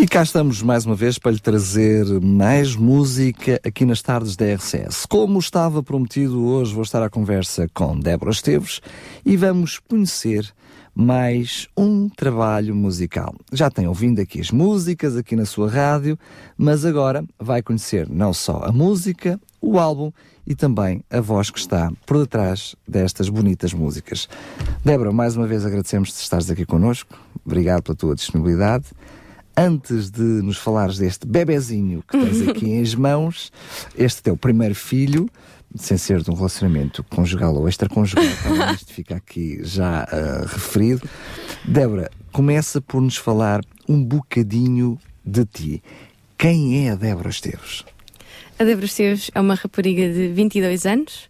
E cá estamos mais uma vez para lhe trazer mais música aqui nas tardes da RCS. Como estava prometido, hoje vou estar à conversa com Débora Esteves e vamos conhecer mais um trabalho musical. Já tem ouvido aqui as músicas aqui na sua rádio, mas agora vai conhecer não só a música, o álbum e também a voz que está por detrás destas bonitas músicas. Débora, mais uma vez agradecemos de estares aqui connosco. Obrigado pela tua disponibilidade antes de nos falares deste bebezinho que tens aqui em mãos, este teu primeiro filho, sem ser de um relacionamento conjugal ou extraconjugal, tá isto fica aqui já uh, referido. Débora, começa por nos falar um bocadinho de ti. Quem é a Débora Esteves? A Débora Esteves é uma rapariga de 22 anos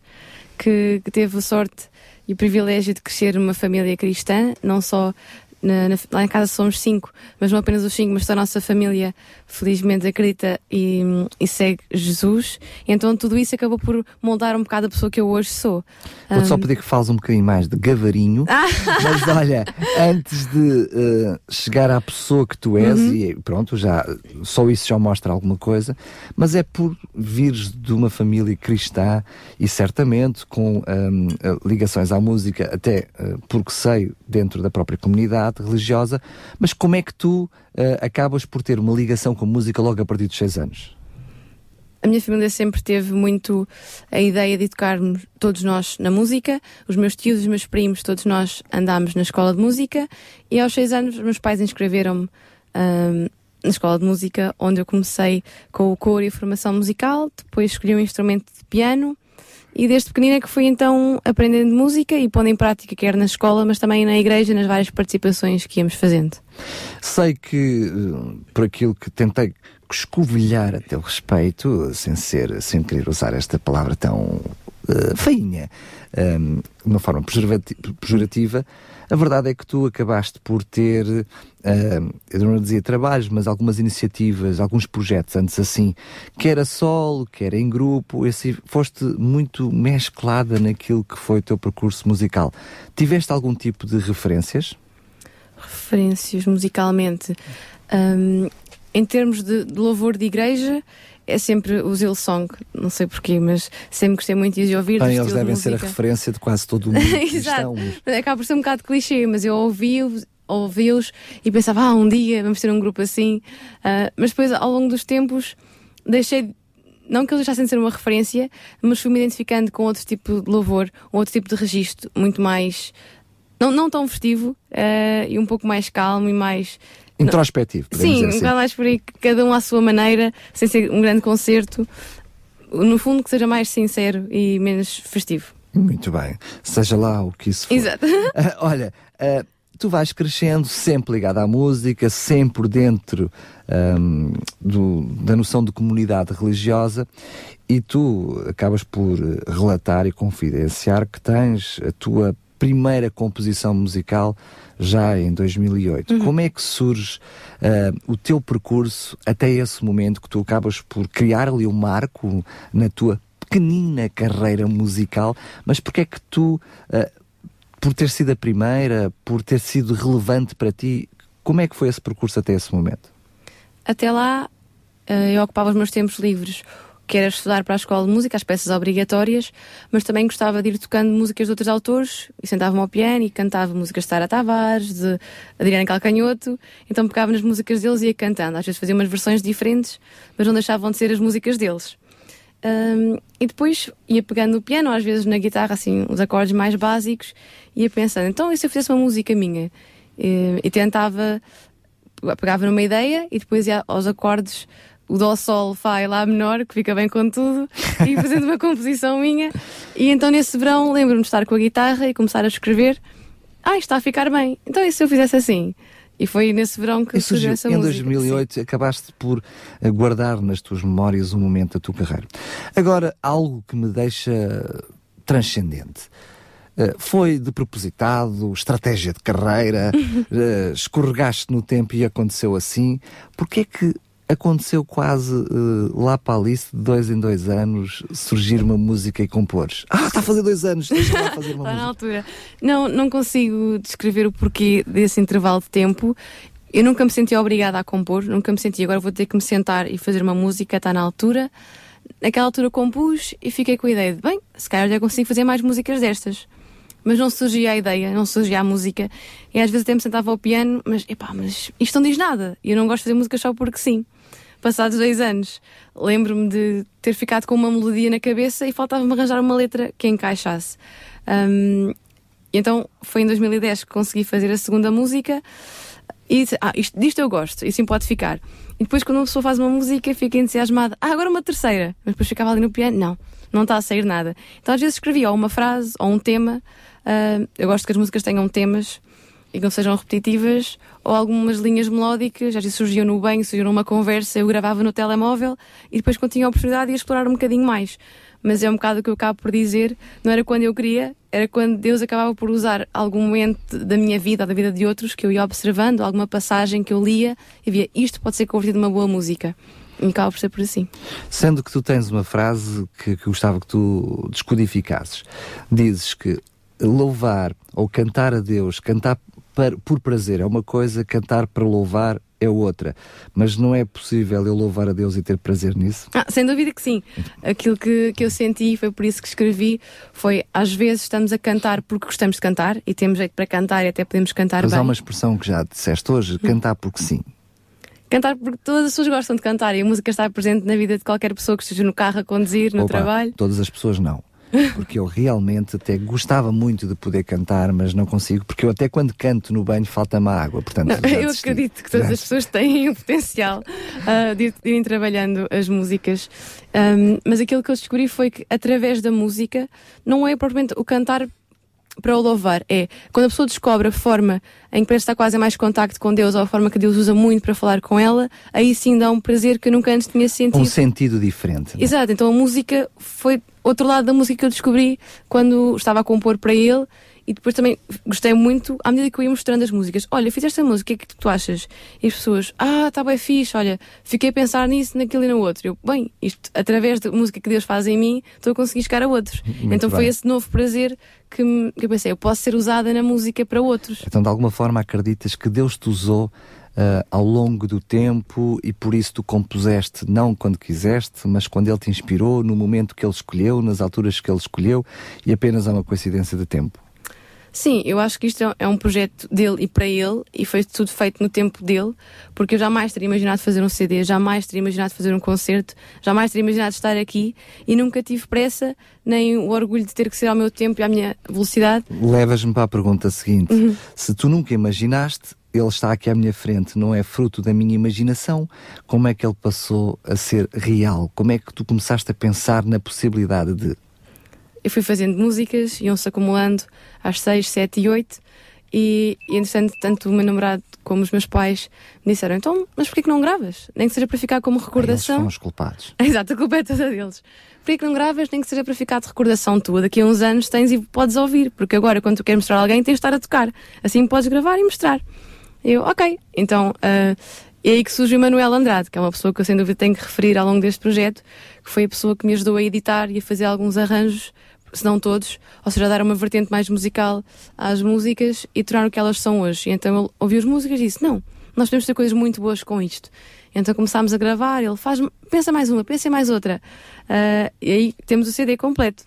que, que teve a sorte e o privilégio de crescer numa família cristã, não só na, na, lá em casa somos cinco, mas não apenas os cinco, mas toda a nossa família felizmente acredita e, e, segue Jesus. Então tudo isso acabou por moldar um bocado a pessoa que eu hoje sou. Vou um... só pedir que fales um bocadinho mais de gavarinho, mas olha, antes de uh, chegar à pessoa que tu és, uhum. e pronto, já só isso já mostra alguma coisa, mas é por vires de uma família cristã e certamente com um, ligações à música, até uh, porque sei dentro da própria comunidade religiosa, mas como é que tu uh, acabas por ter uma ligação com música logo a partir dos 6 anos? A minha família sempre teve muito a ideia de educarmos todos nós na música. Os meus tios, os meus primos, todos nós andámos na escola de música e aos seis anos meus pais inscreveram-me um, na escola de música, onde eu comecei com o coro e a formação musical, depois escolhi um instrumento de piano e desde pequenina que fui então aprendendo música e pondo em prática, quer na escola, mas também na igreja, nas várias participações que íamos fazendo. Sei que, eh, por aquilo que tentei escovilhar a teu respeito, sem ser, sem querer usar esta palavra tão uh, feinha, um, de uma forma pejorativa, a verdade é que tu acabaste por ter, uh, eu não dizia trabalhos, mas algumas iniciativas, alguns projetos antes assim, que era solo, que era em grupo, esse, foste muito mesclada naquilo que foi o teu percurso musical. Tiveste algum tipo de referências? Referências musicalmente. Um, em termos de, de louvor de igreja, é sempre o Zilsong, não sei porquê, mas sempre gostei muito de ouvir. Bem, eles devem de ser a referência de quase todo o mundo. Exato. Acaba por ser um bocado clichê, mas eu ouvi-os ouvi e pensava, ah, um dia vamos ter um grupo assim. Uh, mas depois, ao longo dos tempos, deixei. Não que eles deixassem de ser uma referência, mas fui-me identificando com outro tipo de louvor, um outro tipo de registro, muito mais. Não, não tão festivo uh, e um pouco mais calmo e mais Introspectivo, Sim, assim. um mais por aí, cada um à sua maneira, sem ser um grande concerto. No fundo, que seja mais sincero e menos festivo. Muito bem. Seja lá o que isso for. Exato. Uh, olha, uh, tu vais crescendo sempre ligado à música, sempre dentro um, do, da noção de comunidade religiosa e tu acabas por relatar e confidenciar que tens a tua primeira composição musical já em 2008. Uhum. Como é que surge uh, o teu percurso até esse momento que tu acabas por criar ali um marco na tua pequenina carreira musical, mas porque é que tu, uh, por ter sido a primeira, por ter sido relevante para ti, como é que foi esse percurso até esse momento? Até lá, uh, eu ocupava os meus tempos livres que era estudar para a escola de música, as peças obrigatórias, mas também gostava de ir tocando músicas de outros autores, e sentava-me ao piano e cantava músicas de Sara Tavares, de Adriana Calcanhoto, então pegava nas músicas deles e ia cantando. Às vezes fazia umas versões diferentes, mas não deixavam de ser as músicas deles. Um, e depois ia pegando o piano, às vezes na guitarra, assim, os acordes mais básicos, ia pensando, então e se eu fizesse uma música minha? E, e tentava, pegava numa ideia e depois ia aos acordes o Dó Sol Fá e Lá menor, que fica bem com tudo, e fazendo uma composição minha. E então nesse verão lembro-me de estar com a guitarra e começar a escrever. Ah, está a ficar bem. Então e se eu fizesse assim? E foi nesse verão que surgiu essa em música. Em 2008 sim. acabaste por eh, guardar nas tuas memórias um momento da tua carreira. Agora, algo que me deixa transcendente. Uh, foi de propositado, estratégia de carreira, uh, escorregaste no tempo e aconteceu assim. Porquê é que aconteceu quase uh, lá para Alice, de dois em dois anos, surgir uma música e compor. Ah, está a fazer dois anos, deixa lá fazer uma está música. na altura. Não, não consigo descrever o porquê desse intervalo de tempo. Eu nunca me senti obrigada a compor, nunca me senti, agora vou ter que me sentar e fazer uma música, está na altura. Naquela altura compus e fiquei com a ideia de, bem, se calhar já consigo fazer mais músicas destas mas não surgia a ideia, não surgia a música. E às vezes até me sentava ao piano, mas epá, mas isto não diz nada. E eu não gosto de fazer música só porque sim passados dois anos, lembro-me de ter ficado com uma melodia na cabeça e faltava-me arranjar uma letra que encaixasse. Um, então foi em 2010 que consegui fazer a segunda música e disse, ah, isto, disto eu gosto, e assim pode ficar. E depois, quando uma pessoa faz uma música, fica entusiasmada, ah, agora uma terceira. Mas depois ficava ali no piano, não, não está a sair nada. Então às vezes escrevia ou uma frase ou um tema. Uh, eu gosto que as músicas tenham temas e que não sejam repetitivas, ou algumas linhas melódicas, às vezes surgiam no banho, surgiam numa conversa, eu gravava no telemóvel e depois quando tinha a oportunidade ia explorar um bocadinho mais. Mas é um bocado o que eu acabo por dizer, não era quando eu queria, era quando Deus acabava por usar algum momento da minha vida ou da vida de outros que eu ia observando, alguma passagem que eu lia e via isto pode ser convertido numa boa música. E acaba por ser por assim. Sendo que tu tens uma frase que, que gostava que tu descodificasses, dizes que louvar ou cantar a Deus, cantar por prazer é uma coisa, cantar para louvar é outra. Mas não é possível eu louvar a Deus e ter prazer nisso? Ah, sem dúvida que sim. Aquilo que, que eu senti, foi por isso que escrevi, foi às vezes estamos a cantar porque gostamos de cantar e temos jeito para cantar e até podemos cantar Mas bem. há uma expressão que já disseste hoje, cantar porque sim. Cantar porque todas as pessoas gostam de cantar e a música está presente na vida de qualquer pessoa que esteja no carro a conduzir, no Opa, trabalho. Todas as pessoas não porque eu realmente até gostava muito de poder cantar, mas não consigo, porque eu até quando canto no banho falta-me água. Portanto, não, eu acredito que todas as pessoas têm o potencial uh, de, de, irem trabalhando as músicas, um, mas aquilo que eu descobri foi que através da música não é propriamente o cantar para o louvar é quando a pessoa descobre a forma em que parece estar quase em mais contacto com Deus ou a forma que Deus usa muito para falar com ela, aí sim dá um prazer que eu nunca antes tinha sentido. Um sentido diferente. Né? Exato, então a música foi outro lado da música que eu descobri quando estava a compor para ele e depois também gostei muito, à medida que eu ia mostrando as músicas, olha, fiz esta música, o que é que tu achas? E as pessoas, ah, está bem fixe, olha, fiquei a pensar nisso, naquilo e no outro. Eu, bem, isto, através da música que Deus faz em mim, estou a conseguir chegar a outros. Muito então bem. foi esse novo prazer que, me, que eu pensei, eu posso ser usada na música para outros. Então, de alguma forma, acreditas que Deus te usou Uh, ao longo do tempo e por isso tu compuseste não quando quiseste, mas quando ele te inspirou, no momento que ele escolheu, nas alturas que ele escolheu e apenas é uma coincidência de tempo. Sim, eu acho que isto é um projeto dele e para ele e foi tudo feito no tempo dele, porque eu jamais teria imaginado fazer um CD, jamais teria imaginado fazer um concerto, jamais teria imaginado estar aqui e nunca tive pressa nem o orgulho de ter que ser ao meu tempo e à minha velocidade. Levas-me para a pergunta seguinte: uhum. se tu nunca imaginaste, ele está aqui à minha frente, não é fruto da minha imaginação, como é que ele passou a ser real? Como é que tu começaste a pensar na possibilidade de eu fui fazendo músicas, iam-se acumulando às seis, sete e oito. E, e entretanto, tanto o meu namorado como os meus pais me disseram: então, mas porquê que não gravas? Nem que seja para ficar como recordação. Eles foram os culpados. Exato, a culpa é toda deles. Porquê que não gravas? Nem que seja para ficar de recordação tua. Daqui a uns anos tens e podes ouvir, porque agora, quando tu queres mostrar a alguém, tens de estar a tocar. Assim podes gravar e mostrar. Eu, ok. Então, uh, é aí que surge o Manuel Andrade, que é uma pessoa que eu sem dúvida tenho que referir ao longo deste projeto, que foi a pessoa que me ajudou a editar e a fazer alguns arranjos se não todos, ou seja, dar uma vertente mais musical às músicas e tornar o que elas são hoje. E então ele ouviu as músicas e disse: Não, nós podemos ter coisas muito boas com isto. Então começámos a gravar, ele faz, pensa mais uma, pensa mais outra. Uh, e aí temos o CD completo.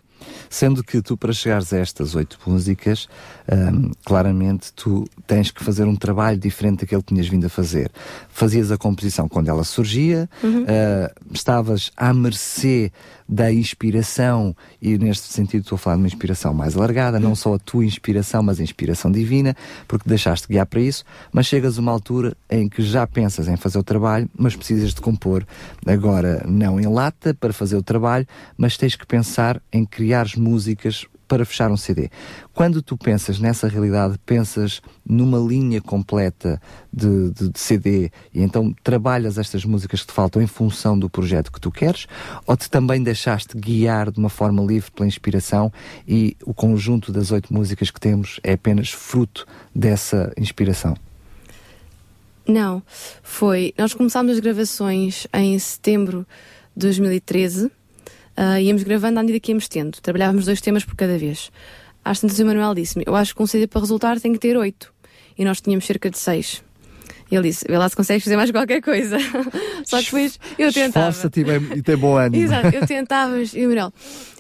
Sendo que tu, para chegares a estas oito músicas, um, claramente tu tens que fazer um trabalho diferente daquele que tinhas vindo a fazer. Fazias a composição quando ela surgia, uhum. uh, estavas à mercê da inspiração, e neste sentido estou a falar de uma inspiração mais alargada, não só a tua inspiração, mas a inspiração divina, porque deixaste guiar para isso, mas chegas a uma altura em que já pensas em fazer o trabalho, mas precisas de compor. Agora não em lata para fazer o trabalho, mas tens que pensar em criar músicas para fechar um CD. Quando tu pensas nessa realidade, pensas numa linha completa de, de, de, CD e então trabalhas estas músicas que te faltam em função do projeto que tu queres ou te também deixaste guiar de uma forma livre pela inspiração e o conjunto das oito músicas que temos é apenas fruto dessa inspiração? Não, foi. Nós começámos as gravações em setembro de 2013. Uh, íamos gravando à medida que íamos tendo. Trabalhávamos dois temas por cada vez. Às tantas o Manuel disse-me: Eu acho que um CD para resultar tem que ter oito. E nós tínhamos cerca de seis. E ele disse: Vê lá se consegues fazer mais qualquer coisa. Só que depois eu tentava. Esforça-te e tem bom ânimo. Exato, eu tentava. E o Manuel: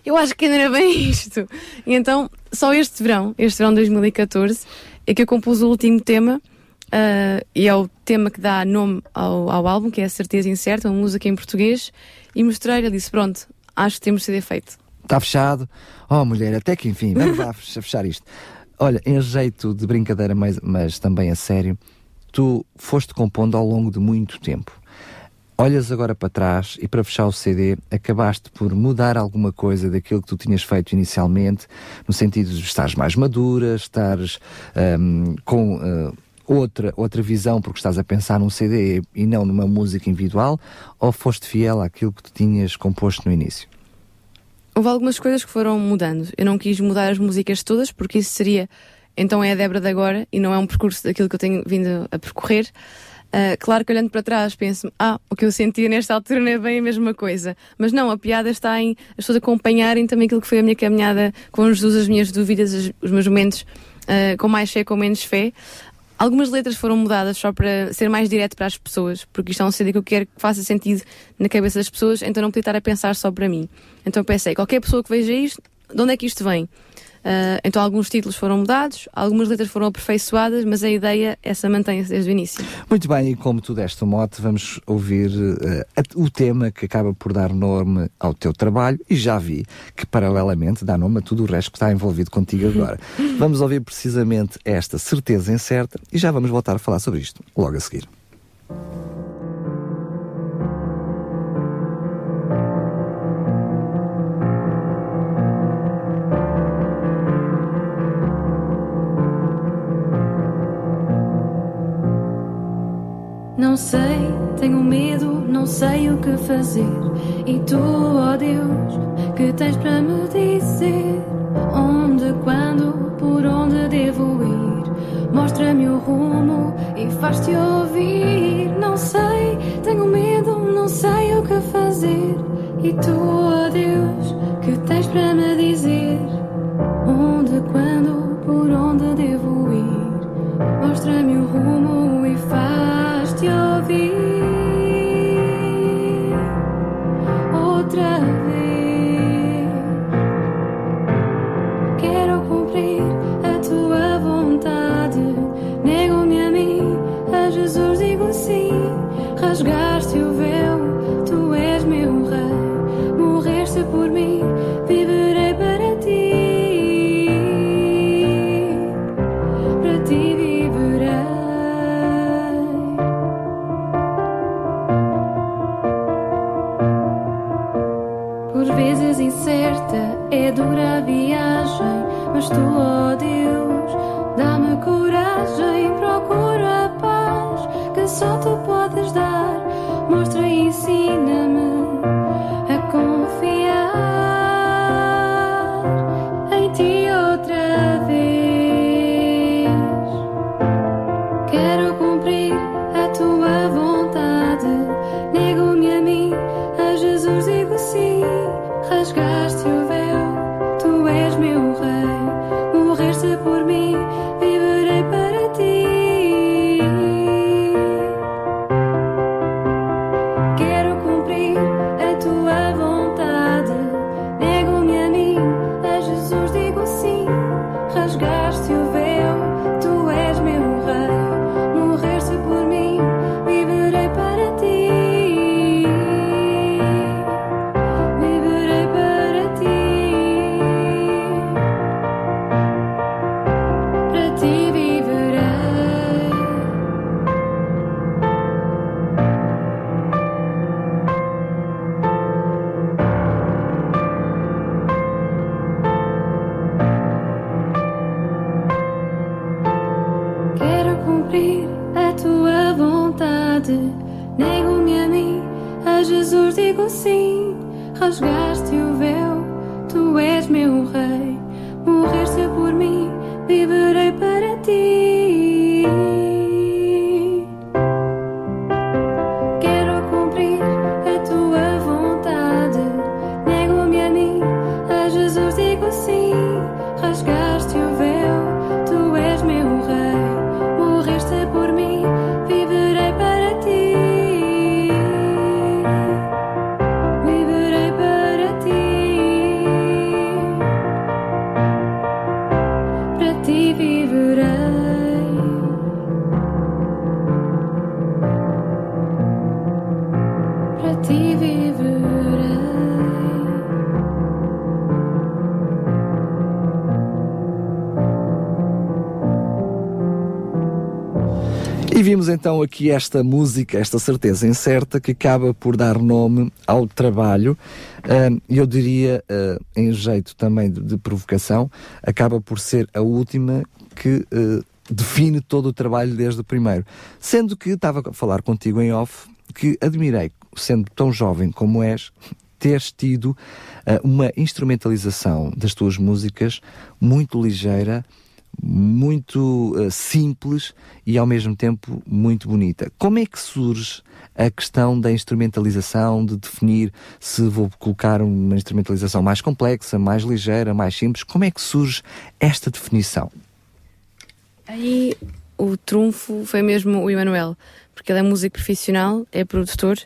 Eu acho que ainda era bem isto. E então, só este verão, este verão de 2014, é que eu compus o último tema Uh, e é o tema que dá nome ao, ao álbum, que é a Certeza Incerta, uma música em português, e mostrei-lhe, ele disse, pronto, acho que temos de ser feito. Está fechado. Oh, mulher, até que enfim, vamos lá fechar isto. Olha, em jeito de brincadeira, mas, mas também a sério, tu foste compondo ao longo de muito tempo. Olhas agora para trás e para fechar o CD, acabaste por mudar alguma coisa daquilo que tu tinhas feito inicialmente, no sentido de estares mais madura, estares um, com. Uh, outra, outra visão porque estás a pensar num CD e não numa música individual, ou foste fiel àquilo que tu tinhas composto no início? Houve algumas coisas que foram mudando. Eu não quis mudar as músicas todas, porque isso seria. Então é a Débora de agora e não é um percurso daquilo que eu tenho vindo a percorrer. Uh, claro que olhando para trás penso ah, o que eu sentia nesta altura não é bem a mesma coisa. Mas não, a piada está em as pessoas acompanharem também aquilo que foi a minha caminhada com Jesus, as minhas dúvidas, os, meus momentos uh, com mais fé, com menos fé. Algumas letras foram mudadas só para ser mais direto para as pessoas, porque isto é um CD que eu quero que faça sentido na cabeça das pessoas, então não podia estar a pensar só para mim. Então pensei, qualquer pessoa que veja isto, de onde é que isto vem? Uh, então alguns títulos foram mudados, algumas letras foram aperfeiçoadas, mas a ideia essa mantém-se desde o início. Muito bem, e como tu deste o mote, vamos ouvir uh, o tema que acaba por dar nome ao teu trabalho e já vi que paralelamente dá nome a tudo o resto que está envolvido contigo agora. vamos ouvir precisamente esta certeza incerta e já vamos voltar a falar sobre isto logo a seguir. Não sei, tenho medo, não sei o que fazer. E tu, ó oh Deus, que tens para me dizer? Onde, quando, por onde devo ir? Mostra-me o rumo e faz-te ouvir. Não sei, tenho medo, não sei o que fazer. E tu, ó oh Deus, que tens para me dizer? Onde, quando, E vimos então aqui esta música, esta certeza incerta, que acaba por dar nome ao trabalho. E eu diria, ah, em jeito também de, provocação, acaba por ser a última que ah, define todo o trabalho desde o primeiro. Sendo que estava a falar contigo em off, que admirei, sendo tão jovem como és, teres tido uma instrumentalização das tuas músicas muito ligeira, muito eh, simples e ao mesmo tempo muito bonita. Como é que surge a questão da instrumentalização, de definir se vou colocar uma instrumentalização mais complexa, mais ligeira, mais simples? Como é que surge esta definição? Aí o trunfo foi mesmo o Emanuel, porque ele é músico profissional, é produtor,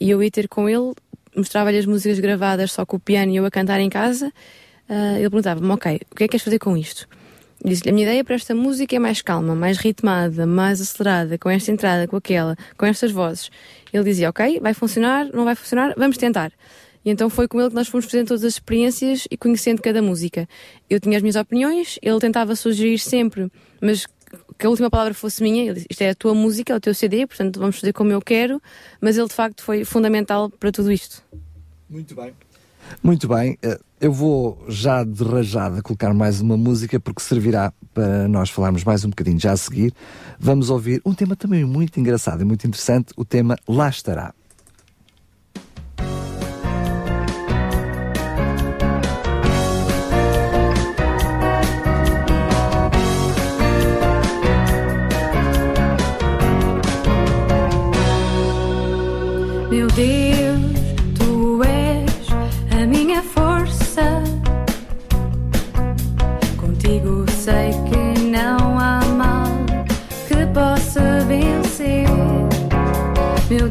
e eu ia ter com ele, mostrava-lhe as músicas gravadas só com o piano e eu a cantar em casa. ah, ele perguntava-me, ok, o que é que queres fazer com isto? Disse-lhe, a minha ideia para esta música é mais calma, mais ritmada, mais acelerada, com esta entrada, com aquela, com estas vozes. Ele dizia, ok, vai funcionar, não vai funcionar, vamos tentar. E então foi com ele que nós fomos fazendo todas as experiências e conhecendo cada música. Eu tinha as minhas opiniões, ele tentava sugerir sempre, mas que a última palavra fosse minha. Ele disse, isto é a tua música, é o teu CD, portanto vamos fazer como eu quero. Mas ele de facto foi fundamental para tudo isto. Muito bem. Muito bem, eh, eu vou já de rajada colocar mais uma música porque servirá para nós falarmos mais um bocadinho já a seguir. Vamos ouvir um tema também muito engraçado e muito interessante, o tema Lá Estará.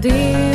Meu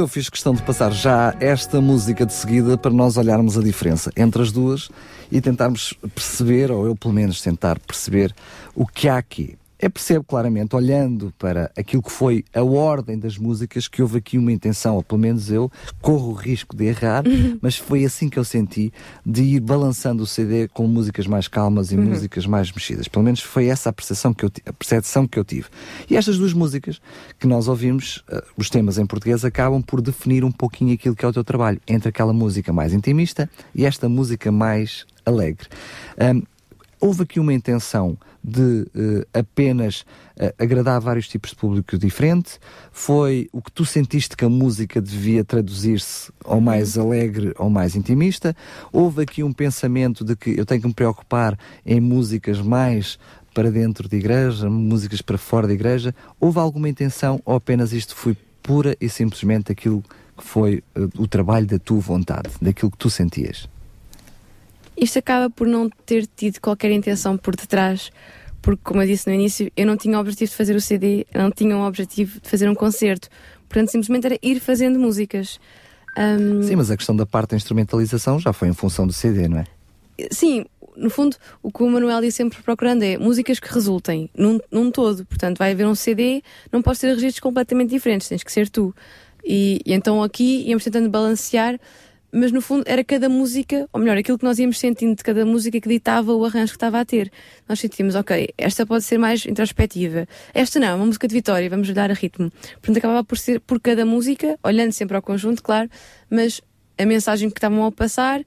eu fiz questão de passar já esta música de seguida para nós olharmos a diferença entre as duas e tentarmos perceber, ou eu pelo menos tentar perceber, o que há aqui é percebo claramente, olhando para aquilo que foi a ordem das músicas, que houve aqui uma intenção, ou pelo menos eu corro o risco de errar, uhum. mas foi assim que eu senti de ir balançando o CD com músicas mais calmas e uhum. músicas mais mexidas. Pelo menos foi essa a percepção que eu, a percepção que eu tive. E estas duas músicas que nós ouvimos, uh, os temas em português, acabam por definir um pouquinho aquilo que é o teu trabalho, entre aquela música mais intimista e esta música mais alegre. Um, houve aqui uma intenção de uh, apenas uh, agradar vários tipos de público diferente? Foi o que tu sentiste que a música devia traduzir-se ao mais alegre ou mais intimista? Houve aqui um pensamento de que eu tenho que me preocupar em músicas mais para dentro de igreja, músicas para fora da igreja? Houve alguma intenção ou apenas isto foi pura e simplesmente aquilo que foi uh, o trabalho da tua vontade, daquilo que tu sentias? Isto acaba por não ter tido qualquer intenção por detrás, porque, como eu disse no início, eu não tinha o objetivo de fazer o CD, não tinha o objetivo de fazer um concerto. Portanto, simplesmente era ir fazendo músicas. Um... Sim, mas a questão da parte da instrumentalização já foi em função do CD, não é? Sim, no fundo, o que o Manuel diz sempre procurando é músicas que resultem num, num todo. Portanto, vai haver um CD, não pode ter registros completamente diferentes, tens que ser tu. E, e então aqui íamos tentando balancear mas no fundo era cada música, ou melhor, aquilo que nós íamos sentindo de cada música que ditava o arranjo que estava a ter. Nós sentíamos, ok, esta pode ser mais introspectiva, esta não, é uma música de vitória, vamos dar a ritmo. Portanto, acabava por ser por cada música, olhando sempre ao conjunto, claro, mas a mensagem que estavam a passar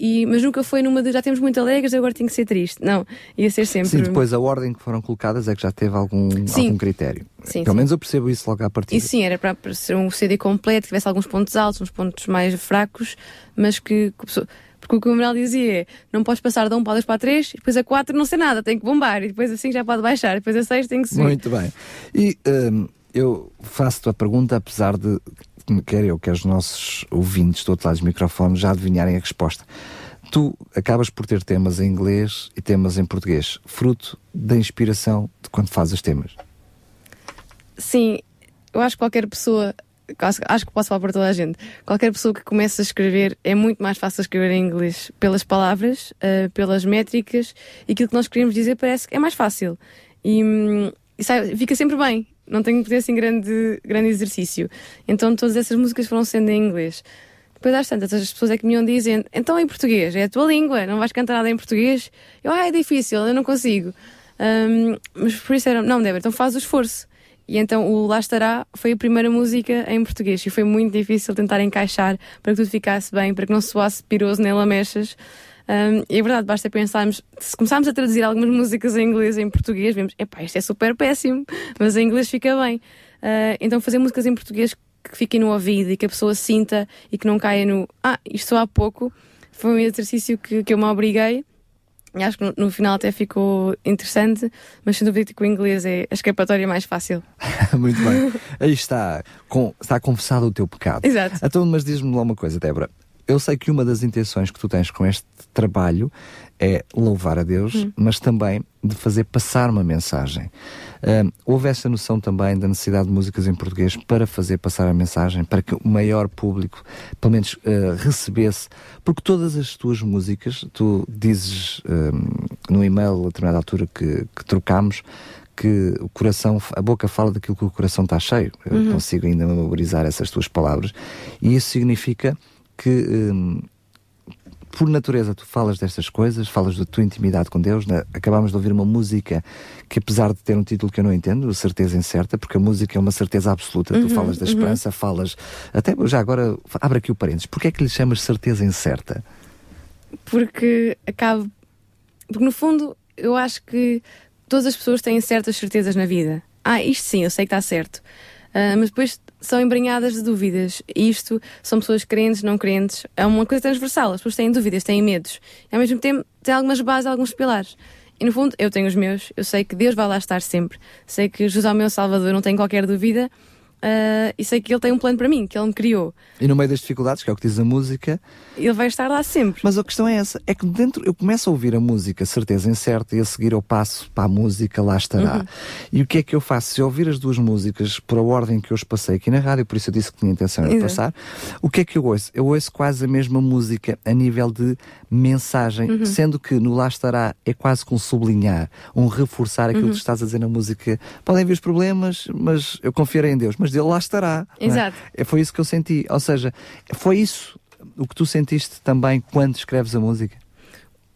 e, mas nunca foi numa de já temos muito alegres, agora tem que ser triste. Não, ia ser sempre. Sim, depois a ordem que foram colocadas é que já teve algum, algum critério. Sim, Pelo sim. menos eu percebo isso logo à partida. E sim, era para ser um CD completo, que tivesse alguns pontos altos, uns pontos mais fracos, mas que. Porque o que o Manuel dizia é: não podes passar de um para dois para três, e depois a quatro não sei nada, tem que bombar, e depois assim já pode baixar, e depois a seis tem que subir. Muito bem. E hum, eu faço-te a pergunta, apesar de quer eu, quer os nossos ouvintes do outro lado dos microfones já adivinharem a resposta tu acabas por ter temas em inglês e temas em português, fruto da inspiração de quando fazes temas. Sim, eu acho que qualquer pessoa, acho, acho que posso falar para toda a gente, qualquer pessoa que comece a escrever é muito mais fácil escrever em inglês pelas palavras, uh, pelas métricas e aquilo que nós queremos dizer parece que é mais fácil. E, hum, e sai, fica sempre bem, não tenho que ter assim grande, grande exercício. Então todas essas músicas foram sendo em inglês. Depois às tantas as pessoas é que me iam dizendo, então em português, é a tua língua, não vais cantar nada em português? Eu, ah, é difícil, eu não consigo. Um, mas por isso era, não, Débora, então faz o esforço. E então o Lá Estará foi a primeira música em português e foi muito difícil tentar encaixar para que tudo ficasse bem, para que não soasse piroso nem lamechas. Um, e é verdade, basta pensarmos, se começarmos a traduzir algumas músicas em inglês em português, vemos, epá, isto é super péssimo, mas em inglês fica bem. Uh, então fazer músicas em português que fiquem no ouvido e que a pessoa sinta e que não caia no ah, isto há pouco. Foi um exercício que, que eu me obriguei. E acho que no, no, final até ficou interessante, mas sem dúvida que o inglês é a escapatória mais fácil. Muito bem. Aí está, com, está confessado o teu pecado. Exato. Então, mas diz-me lá uma coisa, Débora. Eu sei que uma das intenções que tu tens com este trabalho é louvar a Deus, hum. mas também de fazer passar uma mensagem. Uh, houve essa noção também da necessidade de músicas em português para fazer passar a mensagem, para que o maior público, pelo menos, uh, recebesse, porque todas as tuas músicas, tu dizes uh, no e-mail a determinada altura que, que trocámos, que o coração, a boca fala daquilo que o coração está cheio. Eu uhum. consigo ainda memorizar essas tuas palavras, e isso significa que por natureza tu falas destas coisas, falas da tua intimidade com Deus. Né? Acabámos de ouvir uma música que, apesar de ter um título que eu não entendo, certeza incerta, porque a música é uma certeza absoluta. Uhum, tu falas da uhum. esperança, uhum. falas. Até já agora, abre aqui o parênteses. Porquê é que lhe chamas certeza incerta? Porque acaba. Porque no fundo, eu acho que todas as pessoas têm certas certezas na vida. Ah, isto sim, eu sei que está certo. Uh, mas depois são embranhadas de dúvidas. Isto são pessoas crentes, não crentes. É uma coisa transversal. As pessoas têm dúvidas, têm medos. E ao mesmo tempo têm algumas bases, alguns pilares. E no fundo, eu tenho os meus. Eu sei que Deus vai lá estar sempre. Sei que Jesus é o meu Salvador, não tenho qualquer dúvida. Uh, e sei que Ele tem um plano para mim, que Ele me criou. E no meio das dificuldades, que é o que diz a música. Ele vai estar lá sempre. Mas a questão é essa: é que dentro eu começo a ouvir a música, certeza incerta, e a seguir eu passo para a música, lá estará. Uhum. E o que é que eu faço? Se eu ouvir as duas músicas por a ordem que eu os passei aqui na rádio, por isso eu disse que tinha intenção de passar, o que é que eu ouço? Eu ouço quase a mesma música a nível de mensagem, uhum. sendo que no Lá Estará é quase com um sublinhar, um reforçar aquilo uhum. que estás a dizer na música. Podem vir os problemas, mas eu confiarei em Deus, mas Ele lá estará. É? Exato. É? Foi isso que eu senti. Ou seja, foi isso o que tu sentiste também quando escreves a música?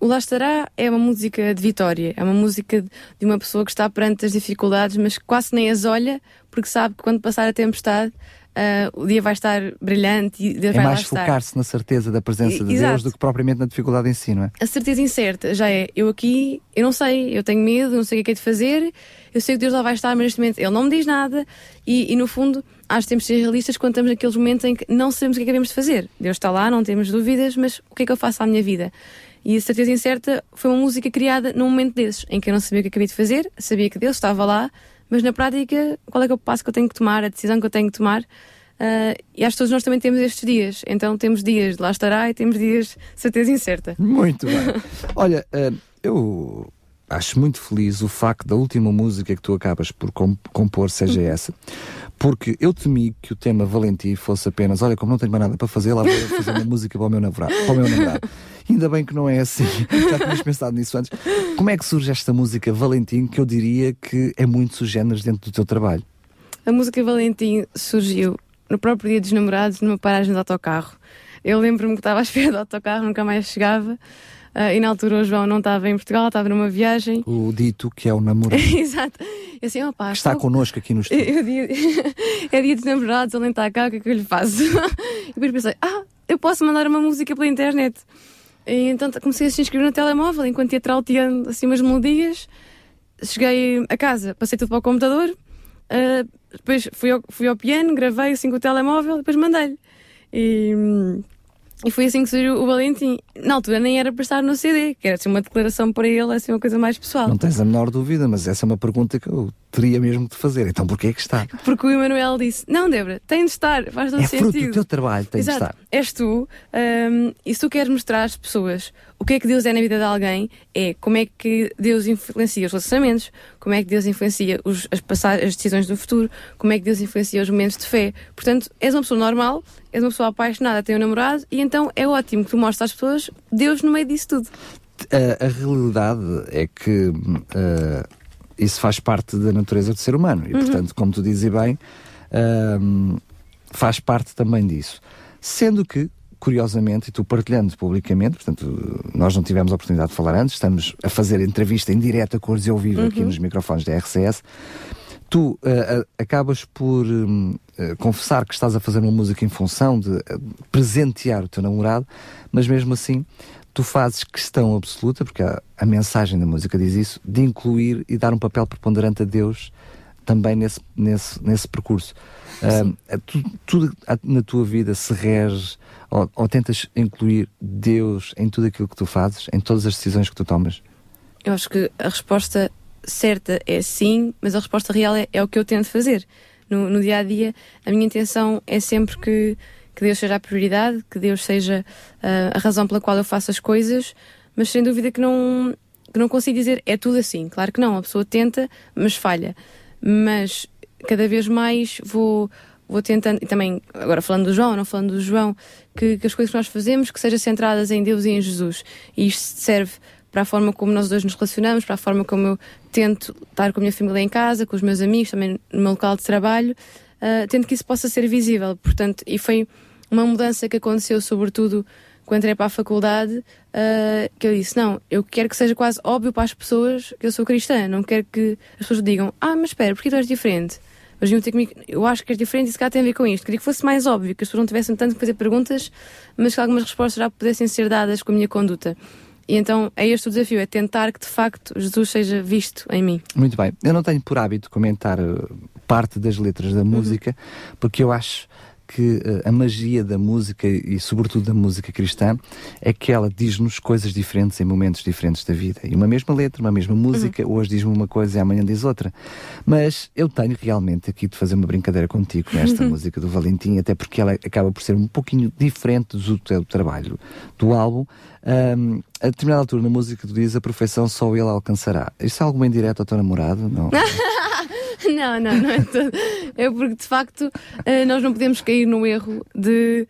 O Lá Estará é uma música de vitória, é uma música de uma pessoa que está perante as dificuldades, mas quase nem as olha, porque sabe que quando passar a tempestade uh, o dia vai estar brilhante e Deus é vai mais focar-se na certeza da presença de Deus do que propriamente na dificuldade em si, não é? A certeza incerta já é, eu aqui, eu não sei, eu tenho medo, não sei o que é, que é de fazer, eu sei que Deus lá vai estar, mas neste momento Ele não me diz nada e, e no fundo acho que temos de ser realistas quando estamos naqueles momentos em que não sabemos o que é que devemos de fazer. Deus está lá, não temos dúvidas, mas o que é que eu faço à minha vida? E a certeza incerta foi uma música criada num momento desses, em que eu não sabia o que acabei de fazer, sabia que Deus estava lá, mas na prática, qual é que é o passo que eu tenho que tomar, a decisão que eu tenho que tomar? Uh, e acho que todos nós também temos estes dias. Então temos dias de lá estará e temos dias de certeza incerta. Muito bem. Olha, uh, eu acho muito feliz o facto da última música que tu acabas por compor seja uhum. essa, porque eu temi que o tema Valentim fosse apenas: olha, como não tenho mais nada para fazer, lá vou fazer uma música para o meu namorado. Para o meu namorado. Ainda bem que não é assim. Já tinhas pensado nisso antes. Como é que surge esta música Valentim, que eu diria que é muito sugêneres dentro do teu trabalho? A música Valentim surgiu no próprio dia dos namorados, numa paragem de autocarro. Eu lembro-me que estava à espera do autocarro, nunca mais chegava. Uh, e na altura o João não estava em Portugal, estava numa viagem. O dito que é o namorado. Exato. Eu assim, opa, está estou... connosco aqui no estúdio. é dia dos namorados, ele está cá, o que é que eu lhe faço? e depois pensei, ah, eu posso mandar uma música pela internet. E então comecei a se inscrever no telemóvel, enquanto ia trauteando assim umas melodias. Cheguei a casa, passei tudo para o computador, uh, depois fui ao, fui ao piano, gravei assim com o telemóvel, depois mandei-lhe. E, e foi assim que surgiu o Valentim. Na altura nem era para estar no CD, que era assim uma declaração para ele, assim uma coisa mais pessoal. Não tens a menor dúvida, mas essa é uma pergunta que eu teria mesmo de fazer. Então porquê é que está? Porque o Emanuel disse: Não, Débora, tem de estar, faz todo é sentido. É fruto do teu trabalho, tem Exato. de estar. És tu, um, e se tu queres mostrar às pessoas o que é que Deus é na vida de alguém, é como é que Deus influencia os relacionamentos, como é que Deus influencia os, as, as decisões do futuro, como é que Deus influencia os momentos de fé. Portanto, és uma pessoa normal, és uma pessoa apaixonada, tem um namorado, e então é ótimo que tu mostres às pessoas Deus no meio disso tudo. A, a realidade é que. Uh isso faz parte da natureza do ser humano. E, uhum. portanto, como tu dizes bem, um, faz parte também disso. Sendo que, curiosamente, e tu partilhando publicamente, portanto, nós não tivemos a oportunidade de falar antes, estamos a fazer entrevista em direto a cores e ao vivo uhum. aqui nos microfones da RCS. Tu uh, acabas por uh, confessar que estás a fazer uma música em função de uh, presentear o teu namorado, mas mesmo assim tu fazes questão absoluta, porque a, a, mensagem da música diz isso, de incluir e dar um papel preponderante a Deus também nesse, nesse, nesse percurso. Uh, tu, tudo na tua vida se rege ou, ou, tentas incluir Deus em tudo aquilo que tu fazes, em todas as decisões que tu tomas? Eu acho que a resposta certa é sim, mas a resposta real é, é o que eu tento fazer. No, no dia a dia, a minha intenção é sempre que que Deus seja a prioridade, que Deus seja uh, a razão pela qual eu faço as coisas, mas sem dúvida que não, que não consigo dizer é tudo assim. Claro que não, a pessoa tenta, mas falha. Mas cada vez mais vou, vou tentando, e também agora falando do João, não falando do João, que, que as coisas que nós fazemos que sejam centradas em Deus e em Jesus. E isto serve para a forma como nós dois nos relacionamos, para a forma como eu tento estar com a minha família em casa, com os meus amigos, também no meu local de trabalho, uh, tento que isso possa ser visível. Portanto, e foi uma mudança que aconteceu, sobretudo quando entrei para a faculdade, uh, que eu disse: Não, eu quero que seja quase óbvio para as pessoas que eu sou cristã. Não quero que as pessoas digam: Ah, mas espera, porque tu és diferente? Mas ter comigo, eu acho que és diferente e se calhar tem a ver com isto. Queria que fosse mais óbvio, que as pessoas não tivessem tanto que fazer perguntas, mas que algumas respostas já pudessem ser dadas com a minha conduta. E então é este o desafio, é tentar que de facto Jesus seja visto em mim. Muito bem. Eu não tenho por hábito comentar uh, parte das letras da uhum. música, porque eu acho que uh, a magia da música e, sobretudo, da música cristã é que ela diz-nos coisas diferentes em momentos diferentes da vida. E uma mesma letra, uma mesma música, uhum. hoje diz-me uma coisa e amanhã diz outra. Mas eu tenho realmente aqui de fazer uma brincadeira contigo com esta música do Valentim, até porque ela acaba por ser um pouquinho diferente do teu trabalho, do álbum. Um, a determinada altura na música tu dizes a perfeição só ele alcançará. Isso é alguma indireta ao teu namorado? Não. não, não, não é todo. É porque de facto eh, nós não podemos cair no erro de,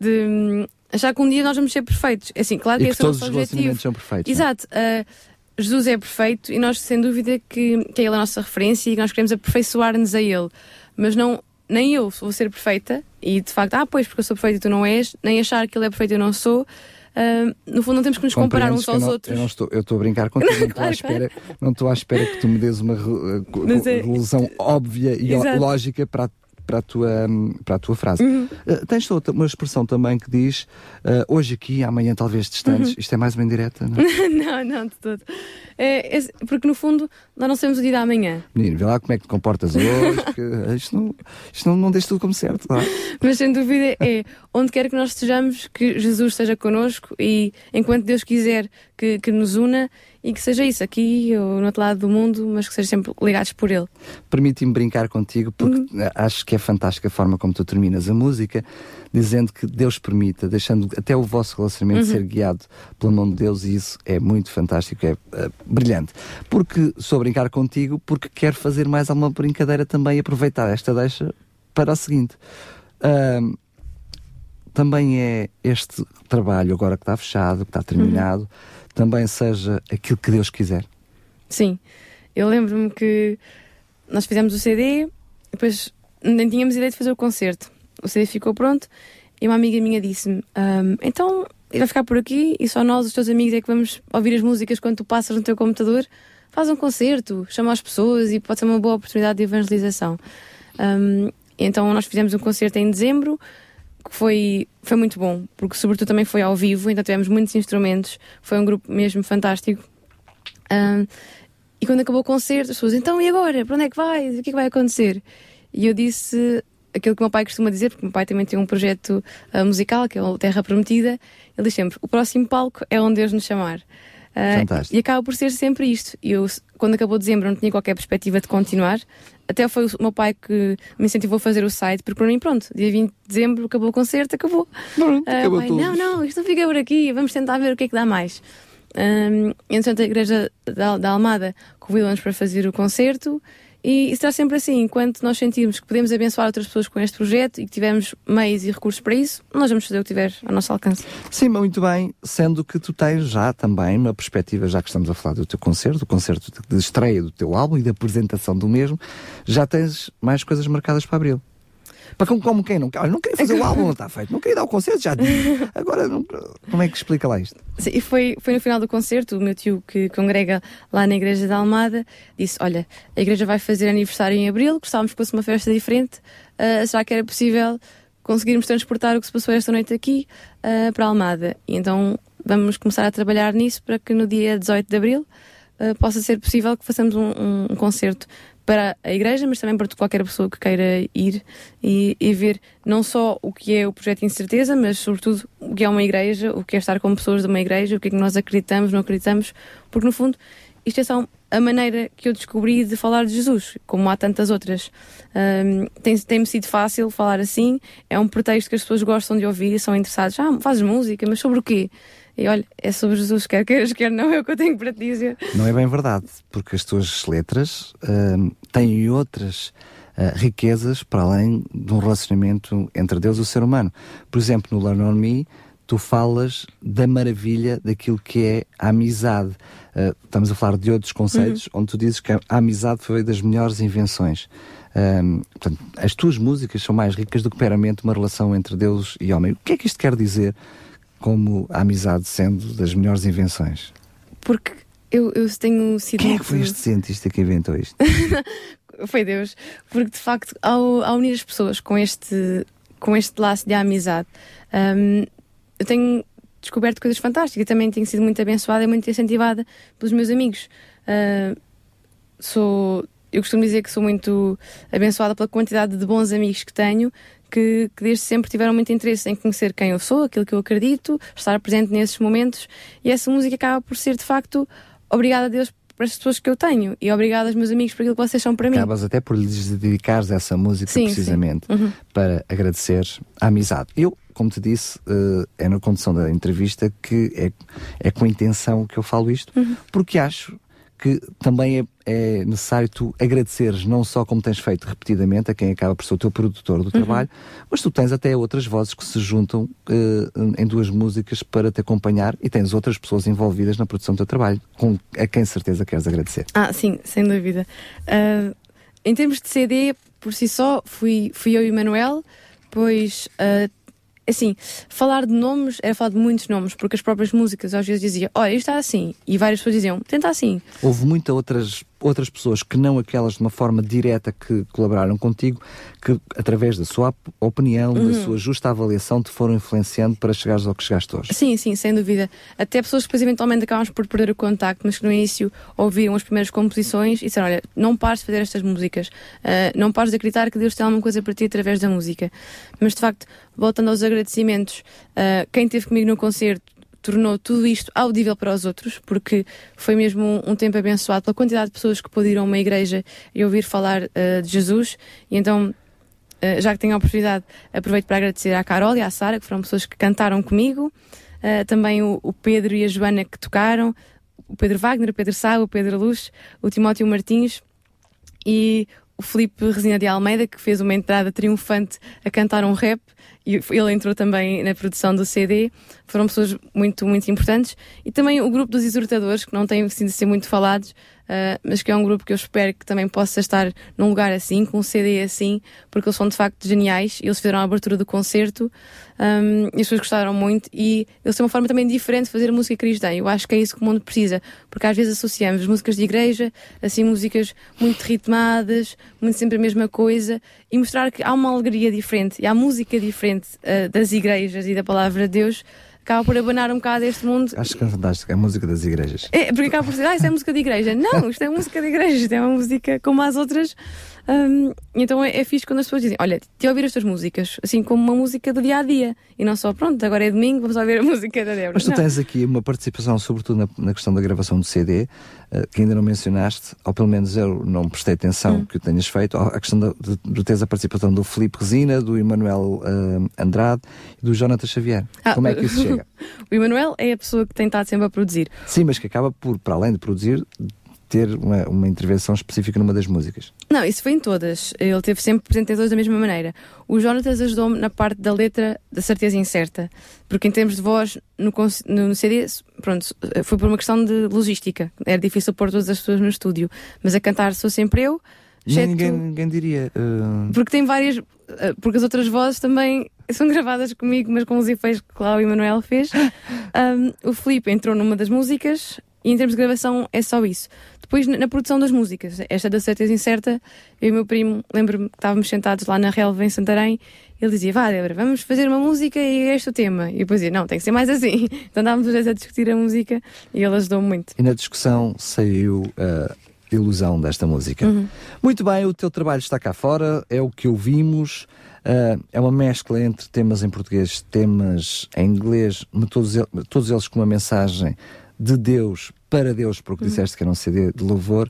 de hum, achar que um dia nós vamos ser perfeitos. É assim, claro que, e esse que todos é o os nosso objetivo. são perfeitos. É? Exato. Uh, Jesus é perfeito e nós, sem dúvida, que, que é Ele a nossa referência e que nós queremos aperfeiçoar-nos a Ele. Mas não, nem eu vou ser perfeita e de facto, ah, pois, porque eu sou perfeita e tu não és, nem achar que Ele é perfeito e eu não sou. Uh, no fundo, não temos que nos comparar uns aos não, outros. Eu não estou, eu estou a brincar contigo, não, estou, claro, à espera, não estou à espera que tu me des uma resolução é... óbvia e Exato. lógica para a para a tua, para a tua frase. Uhum. Uh, tens outra, uma expressão também que diz uh, hoje aqui, amanhã talvez distantes. Uhum. Isto é mais uma indireta, não é? não, não, de todo. É, é, porque no fundo nós não sabemos o dia da amanhã. Menino, vê lá como é que te comportas hoje, porque isto não, isto não, não deixa tudo como certo. Não? Mas sem dúvida é onde quer que nós estejamos, que Jesus esteja connosco e enquanto Deus quiser que, que nos una e que seja isso aqui ou no outro lado do mundo, mas que sejam sempre ligados por Ele. Permite-me brincar contigo, porque uhum. acho que é fantástica a forma como tu terminas a música, dizendo que Deus permita, deixando até o vosso relacionamento uhum. ser guiado pela mão de Deus, e isso é muito fantástico, é uh, brilhante. Porque sou a brincar contigo, porque quero fazer mais alguma brincadeira também e aproveitar esta deixa para a seguinte. Uh, também é este trabalho agora que está fechado, que está terminado. Uhum também seja aquilo que Deus quiser. Sim, eu lembro-me que nós fizemos o CD, depois nem tínhamos ideia de fazer o concerto. O CD ficou pronto e uma amiga minha disse-me: um, Então, vai ficar por aqui e só nós, os teus amigos, é que vamos ouvir as músicas quando tu passas no teu computador. Faz um concerto, chama as pessoas e pode ser uma boa oportunidade de evangelização. Um, então, nós fizemos um concerto em dezembro que foi, foi muito bom, porque sobretudo também foi ao vivo, então tivemos muitos instrumentos, foi um grupo mesmo fantástico. Um, e quando acabou o concerto, as pessoas, então e agora? Para onde é que vai? O que é que vai acontecer? E eu disse aquilo que o meu pai costuma dizer, porque o meu pai também tem um projeto uh, musical, que é o Terra Prometida. Ele diz sempre: o próximo palco é onde Deus nos chamar. Uh, e acaba por ser sempre isto. Eu, quando acabou dezembro, não tinha qualquer perspectiva de continuar. Até foi o meu pai que me incentivou a fazer o site, porque para mim, pronto, dia 20 de dezembro acabou o concerto, acabou. Pronto, uh, acabou pai, não, não, isto não fica por aqui, vamos tentar ver o que é que dá mais. Um, entretanto, a Igreja da, da Almada convidou-nos para fazer o concerto e será sempre assim, enquanto nós sentirmos que podemos abençoar outras pessoas com este projeto e que tivermos meios e recursos para isso, nós vamos fazer o que tiver ao nosso alcance. Sim, muito bem, sendo que tu tens já também uma perspectiva, já que estamos a falar do teu concerto, do concerto de estreia do teu álbum e da apresentação do mesmo, já tens mais coisas marcadas para abril. Para como, como quem não quer. Olha, não queria fazer o álbum, não está feito. Não queria dar o concerto, já disse. Agora, não, como é que explica lá isto? Sim, foi, foi no final do concerto, o meu tio que congrega lá na Igreja da Almada disse: Olha, a igreja vai fazer aniversário em abril, gostávamos que fosse uma festa diferente. Uh, será que era possível conseguirmos transportar o que se passou esta noite aqui uh, para a Almada? E então vamos começar a trabalhar nisso para que no dia 18 de abril uh, possa ser possível que façamos um, um, um concerto para a Igreja, mas também para qualquer pessoa que queira ir e, e, ver não só o que é o projeto Incerteza, mas sobretudo o que é uma igreja, o que é estar com pessoas de uma igreja, o que é que nós acreditamos, não acreditamos, porque no fundo isto é só a maneira que eu descobri de falar de Jesus, como há tantas outras. Um, tem-me tem sido fácil falar assim, é um pretexto que as pessoas gostam de ouvir e são interessados. Ah, fazes música, mas sobre o quê? E olha, é sobre Jesus, quer queiras, quer não, é o que eu tenho para te dizer. Não é bem verdade, porque as tuas letras uh, têm outras uh, riquezas para além de um relacionamento entre Deus e o ser humano. Por exemplo, no Learn On Me, tu falas da maravilha daquilo que é a amizade. Uh, estamos a falar de outros conceitos uhum. onde tu dizes que a amizade foi das melhores invenções. Um, portanto, as tuas músicas são mais ricas do que meramente uma relação entre Deus e homem. O que é que isto quer dizer como a amizade sendo das melhores invenções? Porque eu, eu tenho sido. Quem é que foi este cientista que inventou isto? foi Deus. Porque de facto, ao, ao, unir as pessoas com este, com este laço de amizade, um, eu tenho descoberto coisas fantásticas. Também tenho sido muito abençoada e muito incentivada pelos meus amigos. Uh, sou eu costumo dizer que sou muito abençoada pela quantidade de bons amigos que tenho, que, que, desde sempre tiveram muito interesse em conhecer quem eu sou, aquilo que eu acredito, estar presente nesses momentos, e essa música acaba por ser, de facto, obrigada a Deus para as pessoas que eu tenho e obrigada aos meus amigos por aquilo que vocês são para mim. Acabas até por lhes dedicares essa música sim, precisamente sim. Uhum. para agradecer a amizade. Eu, como te disse, uh, é na condução da entrevista que é, é com a intenção que eu falo isto, uhum. porque acho que também é, é, necessário tu agradeceres, não só como tens feito repetidamente a quem acaba por ser o teu produtor do uhum. trabalho, mas tu tens até outras vozes que se juntam uh, em duas músicas para te acompanhar e tens outras pessoas envolvidas na produção do teu trabalho, com a quem certeza queres agradecer. Ah, sim, sem dúvida. Uh, em termos de CD, por si só, fui, fui eu e o Manuel, pois uh, assim, falar de nomes era falar de muitos nomes, porque as próprias músicas às vezes diziam, olha, isto está assim, e várias pessoas diziam, tenta assim. Houve muitas outras, outras pessoas que não aquelas de uma forma direta que colaboraram contigo, que através da sua opinião, uhum. da sua justa avaliação, te foram influenciando para chegares ao que chegaste hoje. Sim, sim, sem dúvida. Até pessoas que depois eventualmente acabamos por perder o contacto, mas que no início ouviram as primeiras composições e disseram, olha, não pares de fazer estas músicas, uh, não pares de acreditar que Deus tem alguma coisa para ti através da música. Mas de facto, voltando aos agradecimentos, uh, quem esteve comigo no concerto tornou tudo isto audível para os outros, porque foi mesmo um, um tempo abençoado pela quantidade de pessoas que ir a uma igreja e ouvir falar uh, de Jesus. E então, uh, já que tenho a oportunidade, aproveito para agradecer à Carol e à Sara, que foram pessoas que cantaram comigo, também o, o, Pedro e a Joana que tocaram, o Pedro Wagner, o Pedro Sá, o Pedro Luz, o Timóteo Martins e o Felipe Resina de Almeida, que fez uma entrada triunfante a cantar um rap e ele entrou também na produção do CD. Foram pessoas muito, muito importantes. E também o grupo dos exortadores, que não tem sido ser muito falados, uh, mas que é um grupo que eu espero que também possa estar num lugar assim, com um CD assim, porque eles são de facto geniais. Eles fizeram a abertura do concerto um, e as pessoas gostaram muito. E eles têm uma forma também diferente de fazer música cristã. Eu acho que é isso que o mundo precisa, porque às vezes associamos músicas de igreja, assim, músicas muito ritmadas, muito sempre a mesma coisa, e mostrar que há uma alegria diferente e há música diferente uh, das igrejas e da palavra de Deus, acaba por abanar um bocado este mundo. Acho que é fantástico, é a música das igrejas. É, porque acaba por dizer, ah, isto é música de igreja. Não, isto é música de igreja, isto é uma música como as outras um, então é, é fixe quando as pessoas dizem: Olha, te ouvir estas músicas, assim como uma música do dia a dia. E não só, pronto, agora é domingo, vamos ouvir a música da Débora. Mas tu não. tens aqui uma participação, sobretudo na, na questão da gravação do CD, uh, que ainda não mencionaste, ou pelo menos eu não prestei atenção hum. que o tenhas feito. A questão de, de, de teres a participação do Felipe Resina, do Emanuel uh, Andrade e do Jonathan Xavier. Ah, Como é que isso chega? o Emanuel é a pessoa que tem estado sempre a produzir. Sim, mas que acaba por, para além de produzir, ter uma, uma, intervenção específica numa das músicas. Não, isso foi em todas. Ele teve sempre presente em todas da mesma maneira. O Jonatas ajudou-me na parte da letra da certeza incerta, porque em termos de voz, no, no CD, pronto, foi por uma questão de logística. Era difícil pôr todas as pessoas no estúdio, mas a cantar sou sempre eu. Ninguém, ninguém diria. Uh... Porque tem várias. Uh, porque as outras vozes também são gravadas comigo, mas com os efeitos que lá o Emanuel fez. Um, o Felipe entrou numa das músicas, e em termos de gravação é só isso. Depois, na, produção das músicas, esta da certeza incerta, eu e o meu primo, lembro-me que estávamos sentados lá na relva em Santarém, ele dizia, vá Débora, vamos fazer uma música e é este o tema. E depois dizia, não, tem que ser mais assim. Então andávamos os dois a discutir a música e ele ajudou muito. E na discussão saiu a ilusão desta música. Uhum. Muito bem, o teu trabalho está cá fora, é o que ouvimos. Uh, é uma mescla entre temas em português, temas em inglês, todos, todos eles com uma mensagem de Deus para Deus, porque disseste que era um CD de louvor,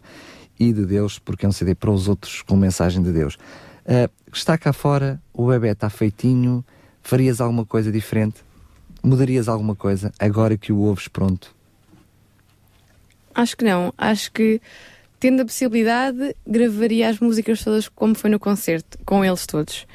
e de Deus, porque é um CD para os outros com mensagem de Deus. Uh, está cá fora, o bebê está feitinho, farias alguma coisa diferente? Mudarias alguma coisa agora que o ouves pronto? Acho que não. Acho que, tendo a possibilidade, gravaria as músicas todas como foi no concerto, com eles todos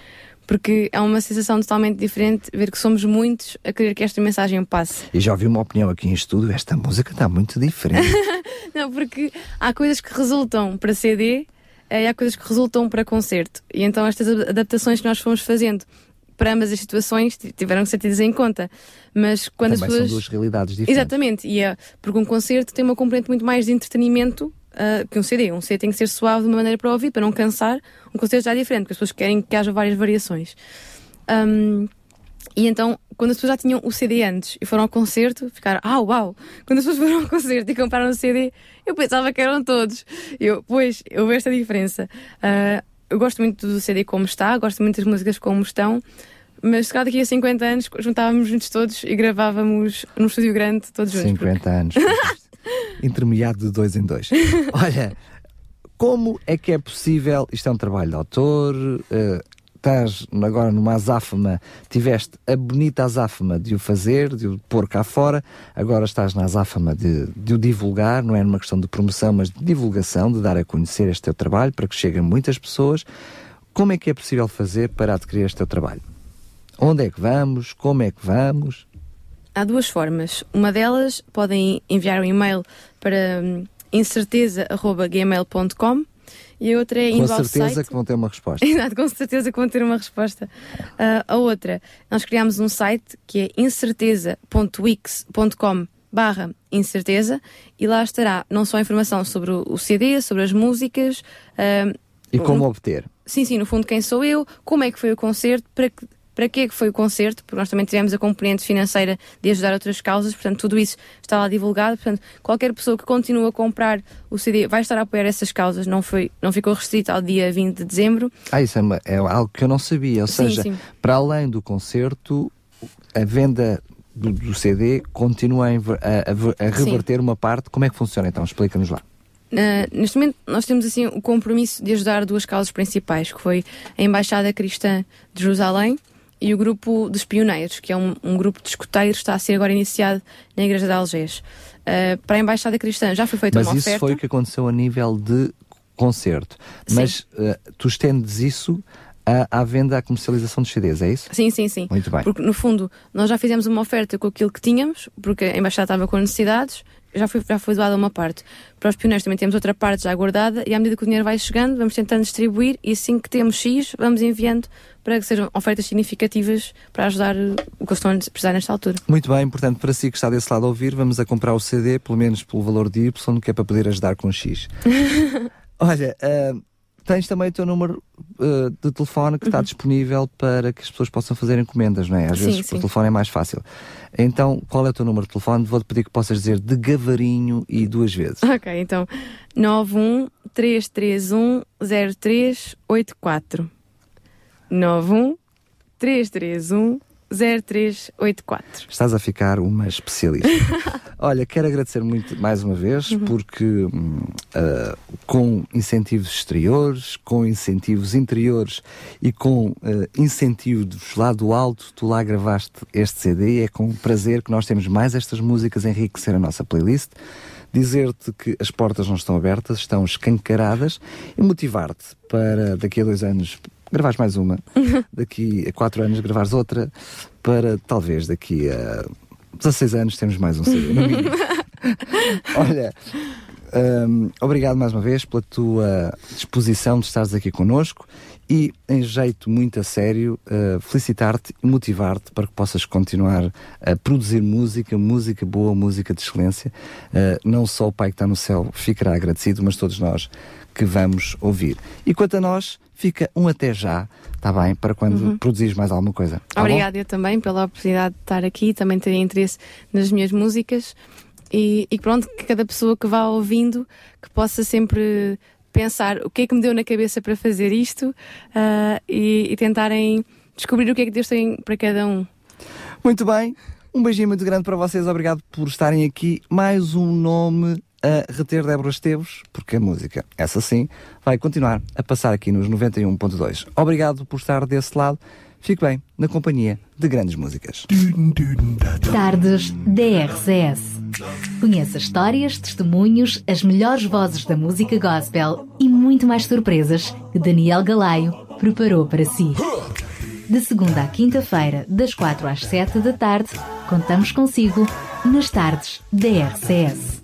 porque é uma sensação totalmente diferente ver que somos muitos a querer que esta mensagem passe. E já ouvi uma opinião aqui em estudo, esta música está muito diferente. não, porque há coisas que resultam para CD eh, e há coisas que resultam para concerto. E então estas adaptações que nós fomos fazendo para ambas as situações tiveram que ser tidas em conta. Mas quando Também as pessoas. são duas realidades diferentes. Exatamente, e é, porque um concerto tem uma componente muito mais de entretenimento uh, que um CD. Um CD tem que ser suave de uma maneira para ouvir, para não cansar. Um concerto já é diferente, porque as pessoas querem que haja várias variações. Um, e então, quando as pessoas já tinham o CD antes e foram ao concerto, ficaram, ah, uau! Quando as pessoas foram ao concerto e compraram o CD, eu pensava que eram todos. Eu, pois, eu vejo esta diferença. Uh, eu gosto muito do CD como está, gosto muito das músicas como estão, mas se calhar daqui a 50 anos juntávamos juntos todos e gravávamos num estúdio grande todos juntos. 50 porque... anos. Intermediado de dois em dois. Olha, como é que é possível? Isto é um trabalho de autor. Uh, estás agora numa azáfama, tiveste a bonita azáfama de o fazer, de o pôr cá fora, agora estás na azáfama de, de o divulgar, não é numa questão de promoção, mas de divulgação, de dar a conhecer este teu trabalho para que cheguem muitas pessoas. Como é que é possível fazer para adquirir este teu trabalho? Onde é que vamos? Como é que vamos? Há duas formas. Uma delas, podem enviar um e-mail para hum, incerteza.gmail.com e a outra é Com certeza site. que vão ter uma resposta. Exato, com certeza que vão ter uma resposta. Uh, a outra, nós criámos um site que é incerteza.wix.com barra incerteza e lá estará não só a informação sobre o CD, sobre as músicas. Uh, e como obter. Sim, sim, no fundo quem sou eu, como é que foi o concerto, para que para que é que foi o concerto, porque nós também tivemos a componente financeira de ajudar outras causas, portanto, tudo isso está lá divulgado. Portanto, qualquer pessoa que continue a comprar o CD vai estar a apoiar essas causas, não, foi, não ficou restrito ao dia 20 de dezembro. Ah, isso é, uma, é algo que eu não sabia, ou sim, seja, sim. para além do concerto, a venda do, do CD continua a, a, a reverter sim. uma parte. Como é que funciona então? Explica-nos lá. Uh, neste momento nós temos assim o compromisso de ajudar duas causas principais, que foi a Embaixada Cristã de Jerusalém e o grupo dos pioneiros, que é um, um, grupo de escuteiros, está a ser agora iniciado na Igreja de Algés. Uh, para a Embaixada Cristã já foi feita Mas uma oferta. Mas isso foi o que aconteceu a nível de concerto. Sim. Mas uh, tu estendes isso à, à, venda, à comercialização de CDs, é isso? Sim, sim, sim. Muito bem. Porque, no fundo, nós já fizemos uma oferta com aquilo que tínhamos, porque a Embaixada estava com necessidades, já foi, já foi doada uma parte. Para os pioneiros também temos outra parte já guardada e à medida que o dinheiro vai chegando, vamos tentando distribuir e assim que temos X, vamos enviando para que sejam ofertas significativas para ajudar o que eles estão a precisar nesta altura. Muito bem, portanto, para si que está desse lado a ouvir, vamos a comprar o CD, pelo menos pelo valor de Y, que é para poder ajudar com X. Olha, uh, tens também o teu número uh, de telefone que uhum. está disponível para que as pessoas possam fazer encomendas, não é? Às sim, vezes sim. por telefone é mais fácil. Então, qual é o teu número de telefone? Vou-te pedir que possas dizer de gavarinho e duas vezes. Ok, então 913310384 91 331 0384. Estás a ficar uma especialista. Olha, quero agradecer muito mais uma vez, uhum. porque uh, com incentivos exteriores, com incentivos interiores e com uh, incentivos lá do alto, tu lá gravaste este CD. É com prazer que nós temos mais estas músicas a enriquecer a nossa playlist. Dizer-te que as portas não estão abertas, estão escancaradas e motivar-te para daqui a dois anos gravares mais uma, daqui a 4 anos gravares outra, para talvez daqui a 16 anos temos mais um CD. Olha, um, obrigado mais uma vez pela tua disposição de estares aqui connosco e, em jeito muito a sério, uh, felicitar-te e motivar-te para que possas continuar a produzir música, música boa, música de excelência. Uh, não só o Pai que está no céu ficará agradecido, mas todos nós que vamos ouvir. E quanto a nós, fica um até já, está bem, para quando uhum. produzires mais alguma coisa. Tá Obrigada eu também pela oportunidade de estar aqui, também ter interesse nas minhas músicas e, e pronto, que cada pessoa que vá ouvindo que possa sempre pensar o que é que me deu na cabeça para fazer isto uh, e, e tentarem descobrir o que é que Deus tem para cada um. Muito bem, um beijinho muito grande para vocês, obrigado por estarem aqui. Mais um nome a reter Débora Esteves, porque a música, essa sim, vai continuar a passar aqui nos 91.2. Obrigado por estar desse lado. Fique bem na companhia de grandes músicas. Tardes DRCS. Conheça histórias, testemunhos, as melhores vozes da música gospel e muito mais surpresas que Daniel Galaio preparou para si. De segunda à quinta-feira, das quatro às sete da tarde, contamos consigo nas tardes da RCS.